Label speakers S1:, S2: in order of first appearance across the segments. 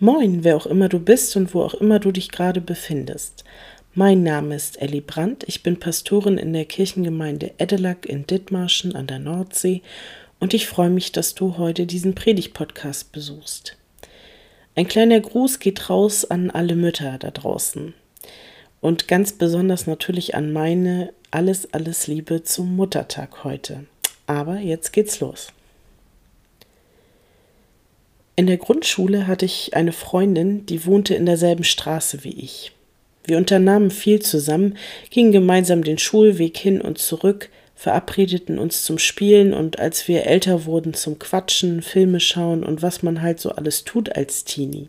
S1: Moin, wer auch immer du bist und wo auch immer du dich gerade befindest. Mein Name ist Elli Brandt, ich bin Pastorin in der Kirchengemeinde Edelack in Dithmarschen an der Nordsee und ich freue mich, dass du heute diesen Predigt-Podcast besuchst. Ein kleiner Gruß geht raus an alle Mütter da draußen und ganz besonders natürlich an meine alles, alles Liebe zum Muttertag heute. Aber jetzt geht's los. In der Grundschule hatte ich eine Freundin, die wohnte in derselben Straße wie ich. Wir unternahmen viel zusammen, gingen gemeinsam den Schulweg hin und zurück, verabredeten uns zum Spielen und als wir älter wurden zum Quatschen, Filme schauen und was man halt so alles tut als Teenie.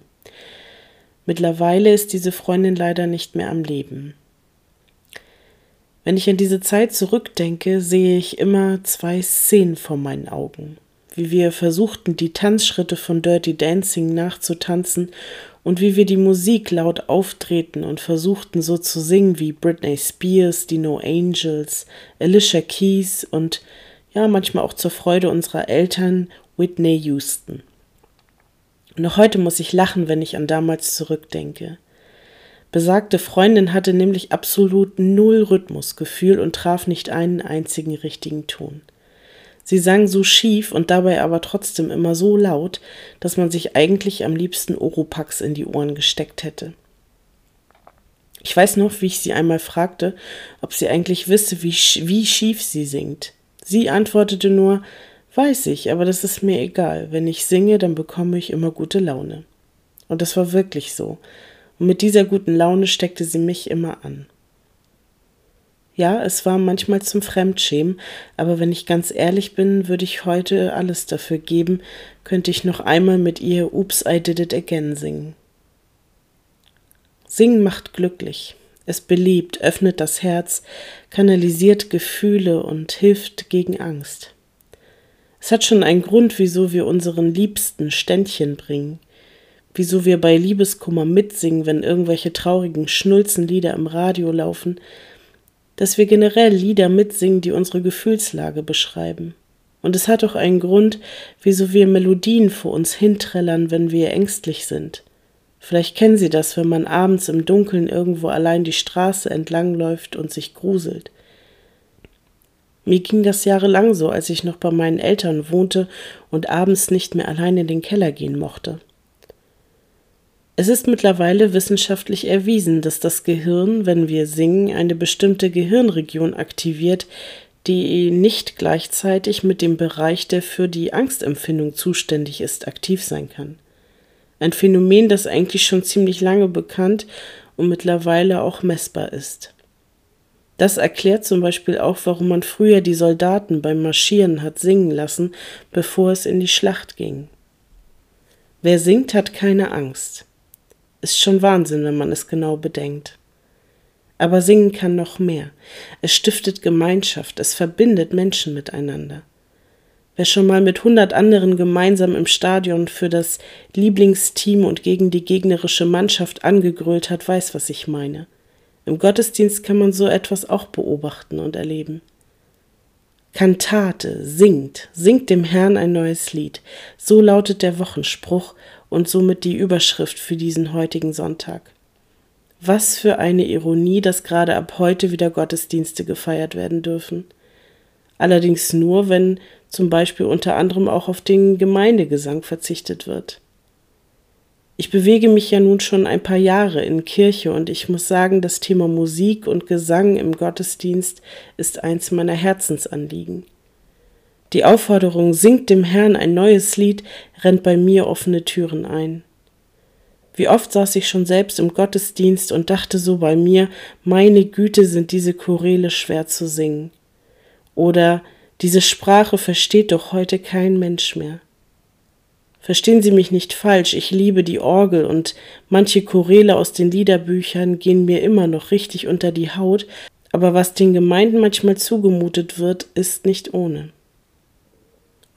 S1: Mittlerweile ist diese Freundin leider nicht mehr am Leben. Wenn ich an diese Zeit zurückdenke, sehe ich immer zwei Szenen vor meinen Augen wie wir versuchten, die Tanzschritte von Dirty Dancing nachzutanzen und wie wir die Musik laut auftreten und versuchten so zu singen wie Britney Spears, die No Angels, Alicia Keys und ja, manchmal auch zur Freude unserer Eltern Whitney Houston. Noch heute muss ich lachen, wenn ich an damals zurückdenke. Besagte Freundin hatte nämlich absolut null Rhythmusgefühl und traf nicht einen einzigen richtigen Ton. Sie sang so schief und dabei aber trotzdem immer so laut, dass man sich eigentlich am liebsten Oropax in die Ohren gesteckt hätte. Ich weiß noch, wie ich sie einmal fragte, ob sie eigentlich wisse, wie, wie schief sie singt. Sie antwortete nur, weiß ich, aber das ist mir egal. Wenn ich singe, dann bekomme ich immer gute Laune. Und das war wirklich so. Und mit dieser guten Laune steckte sie mich immer an. Ja, es war manchmal zum Fremdschämen, aber wenn ich ganz ehrlich bin, würde ich heute alles dafür geben, könnte ich noch einmal mit ihr Oops, I Did It Again singen. Singen macht glücklich. Es beliebt, öffnet das Herz, kanalisiert Gefühle und hilft gegen Angst. Es hat schon einen Grund, wieso wir unseren Liebsten Ständchen bringen, wieso wir bei Liebeskummer mitsingen, wenn irgendwelche traurigen Schnulzenlieder im Radio laufen, dass wir generell Lieder mitsingen, die unsere Gefühlslage beschreiben. Und es hat auch einen Grund, wieso wir Melodien vor uns hinträllern, wenn wir ängstlich sind. Vielleicht kennen Sie das, wenn man abends im Dunkeln irgendwo allein die Straße entlangläuft und sich gruselt. Mir ging das jahrelang so, als ich noch bei meinen Eltern wohnte und abends nicht mehr allein in den Keller gehen mochte. Es ist mittlerweile wissenschaftlich erwiesen, dass das Gehirn, wenn wir singen, eine bestimmte Gehirnregion aktiviert, die nicht gleichzeitig mit dem Bereich, der für die Angstempfindung zuständig ist, aktiv sein kann. Ein Phänomen, das eigentlich schon ziemlich lange bekannt und mittlerweile auch messbar ist. Das erklärt zum Beispiel auch, warum man früher die Soldaten beim Marschieren hat singen lassen, bevor es in die Schlacht ging. Wer singt, hat keine Angst. Ist schon Wahnsinn, wenn man es genau bedenkt. Aber singen kann noch mehr. Es stiftet Gemeinschaft, es verbindet Menschen miteinander. Wer schon mal mit hundert anderen gemeinsam im Stadion für das Lieblingsteam und gegen die gegnerische Mannschaft angegrölt hat, weiß, was ich meine. Im Gottesdienst kann man so etwas auch beobachten und erleben. Kantate, singt, singt dem Herrn ein neues Lied. So lautet der Wochenspruch und somit die Überschrift für diesen heutigen Sonntag. Was für eine Ironie, dass gerade ab heute wieder Gottesdienste gefeiert werden dürfen. Allerdings nur, wenn zum Beispiel unter anderem auch auf den Gemeindegesang verzichtet wird. Ich bewege mich ja nun schon ein paar Jahre in Kirche und ich muss sagen, das Thema Musik und Gesang im Gottesdienst ist eins meiner Herzensanliegen. Die Aufforderung, singt dem Herrn ein neues Lied, rennt bei mir offene Türen ein. Wie oft saß ich schon selbst im Gottesdienst und dachte so bei mir, meine Güte sind diese Choräle schwer zu singen. Oder diese Sprache versteht doch heute kein Mensch mehr. Verstehen Sie mich nicht falsch, ich liebe die Orgel und manche Choräle aus den Liederbüchern gehen mir immer noch richtig unter die Haut, aber was den Gemeinden manchmal zugemutet wird, ist nicht ohne.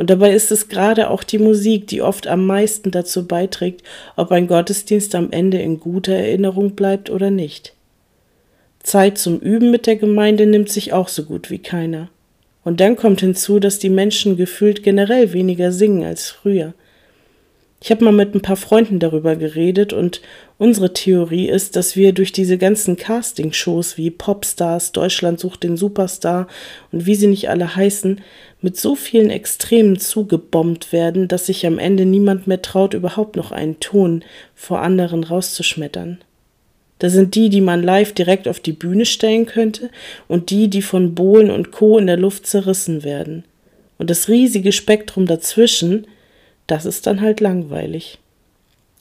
S1: Und dabei ist es gerade auch die Musik, die oft am meisten dazu beiträgt, ob ein Gottesdienst am Ende in guter Erinnerung bleibt oder nicht. Zeit zum Üben mit der Gemeinde nimmt sich auch so gut wie keiner. Und dann kommt hinzu, dass die Menschen gefühlt generell weniger singen als früher. Ich habe mal mit ein paar Freunden darüber geredet und unsere Theorie ist, dass wir durch diese ganzen Casting-Shows wie Popstars, Deutschland sucht den Superstar und wie sie nicht alle heißen, mit so vielen Extremen zugebombt werden, dass sich am Ende niemand mehr traut, überhaupt noch einen Ton vor anderen rauszuschmettern. Da sind die, die man live direkt auf die Bühne stellen könnte, und die, die von Bohlen und Co. in der Luft zerrissen werden. Und das riesige Spektrum dazwischen, das ist dann halt langweilig.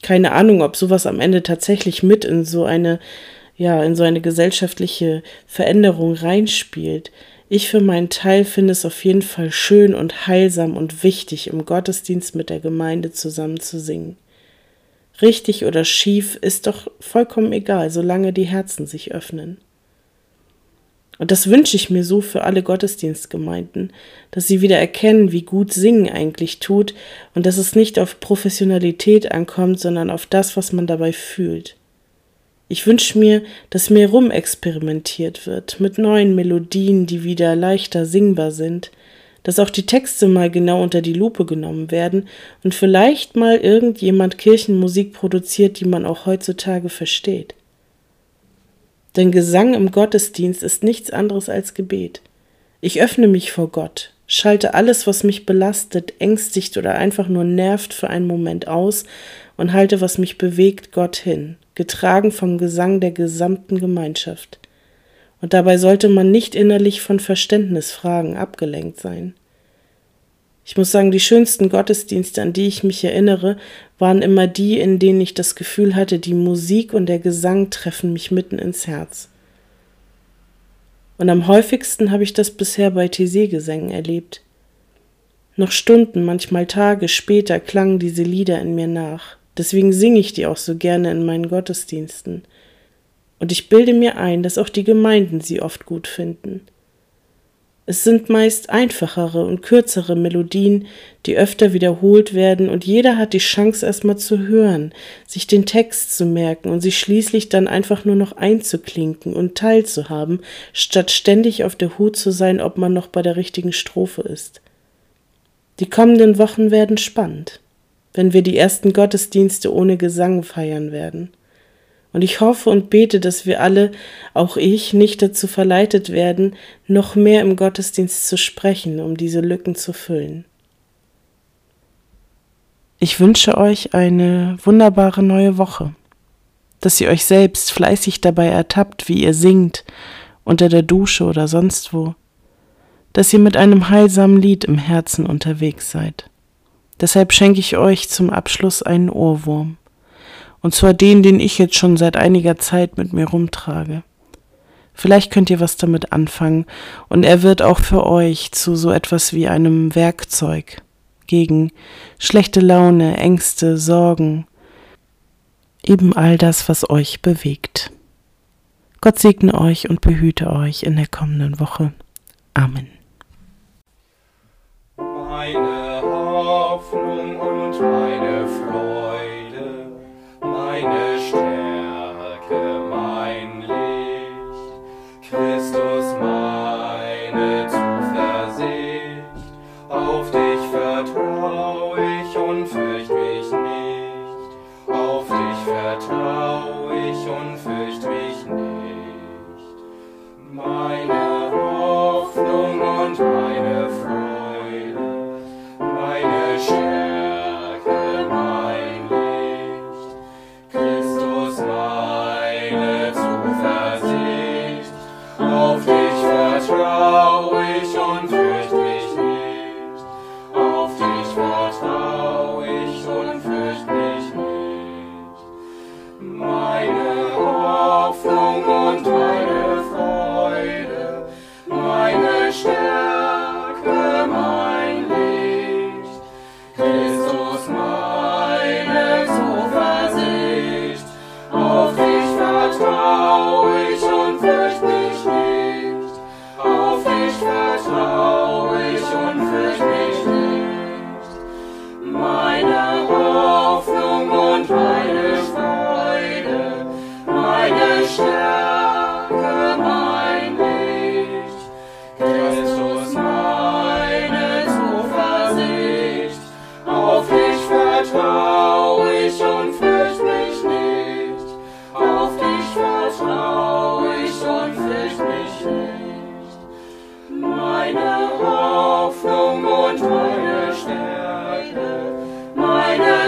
S1: Keine Ahnung, ob sowas am Ende tatsächlich mit in so eine, ja, in so eine gesellschaftliche Veränderung reinspielt. Ich für meinen Teil finde es auf jeden Fall schön und heilsam und wichtig, im Gottesdienst mit der Gemeinde zusammen zu singen. Richtig oder schief ist doch vollkommen egal, solange die Herzen sich öffnen. Und das wünsche ich mir so für alle Gottesdienstgemeinden, dass sie wieder erkennen, wie gut Singen eigentlich tut und dass es nicht auf Professionalität ankommt, sondern auf das, was man dabei fühlt. Ich wünsche mir, dass mehr rumexperimentiert wird mit neuen Melodien, die wieder leichter singbar sind, dass auch die Texte mal genau unter die Lupe genommen werden und vielleicht mal irgendjemand Kirchenmusik produziert, die man auch heutzutage versteht. Denn Gesang im Gottesdienst ist nichts anderes als Gebet. Ich öffne mich vor Gott, schalte alles, was mich belastet, ängstigt oder einfach nur nervt für einen Moment aus und halte, was mich bewegt, Gott hin, getragen vom Gesang der gesamten Gemeinschaft. Und dabei sollte man nicht innerlich von Verständnisfragen abgelenkt sein. Ich muss sagen, die schönsten Gottesdienste, an die ich mich erinnere, waren immer die, in denen ich das Gefühl hatte, die Musik und der Gesang treffen mich mitten ins Herz. Und am häufigsten habe ich das bisher bei Thésée-Gesängen erlebt. Noch Stunden, manchmal Tage später klangen diese Lieder in mir nach. Deswegen singe ich die auch so gerne in meinen Gottesdiensten. Und ich bilde mir ein, dass auch die Gemeinden sie oft gut finden. Es sind meist einfachere und kürzere Melodien, die öfter wiederholt werden, und jeder hat die Chance erstmal zu hören, sich den Text zu merken und sich schließlich dann einfach nur noch einzuklinken und teilzuhaben, statt ständig auf der Hut zu sein, ob man noch bei der richtigen Strophe ist. Die kommenden Wochen werden spannend, wenn wir die ersten Gottesdienste ohne Gesang feiern werden. Und ich hoffe und bete, dass wir alle, auch ich, nicht dazu verleitet werden, noch mehr im Gottesdienst zu sprechen, um diese Lücken zu füllen. Ich wünsche euch eine wunderbare neue Woche, dass ihr euch selbst fleißig dabei ertappt, wie ihr singt, unter der Dusche oder sonst wo, dass ihr mit einem heilsamen Lied im Herzen unterwegs seid. Deshalb schenke ich euch zum Abschluss einen Ohrwurm. Und zwar den, den ich jetzt schon seit einiger Zeit mit mir rumtrage. Vielleicht könnt ihr was damit anfangen und er wird auch für euch zu so etwas wie einem Werkzeug gegen schlechte Laune, Ängste, Sorgen, eben all das, was euch bewegt. Gott segne euch und behüte euch in der kommenden Woche. Amen.
S2: Meine Hoffnung und meine Freude vertrau ich und fürcht mich nicht, meine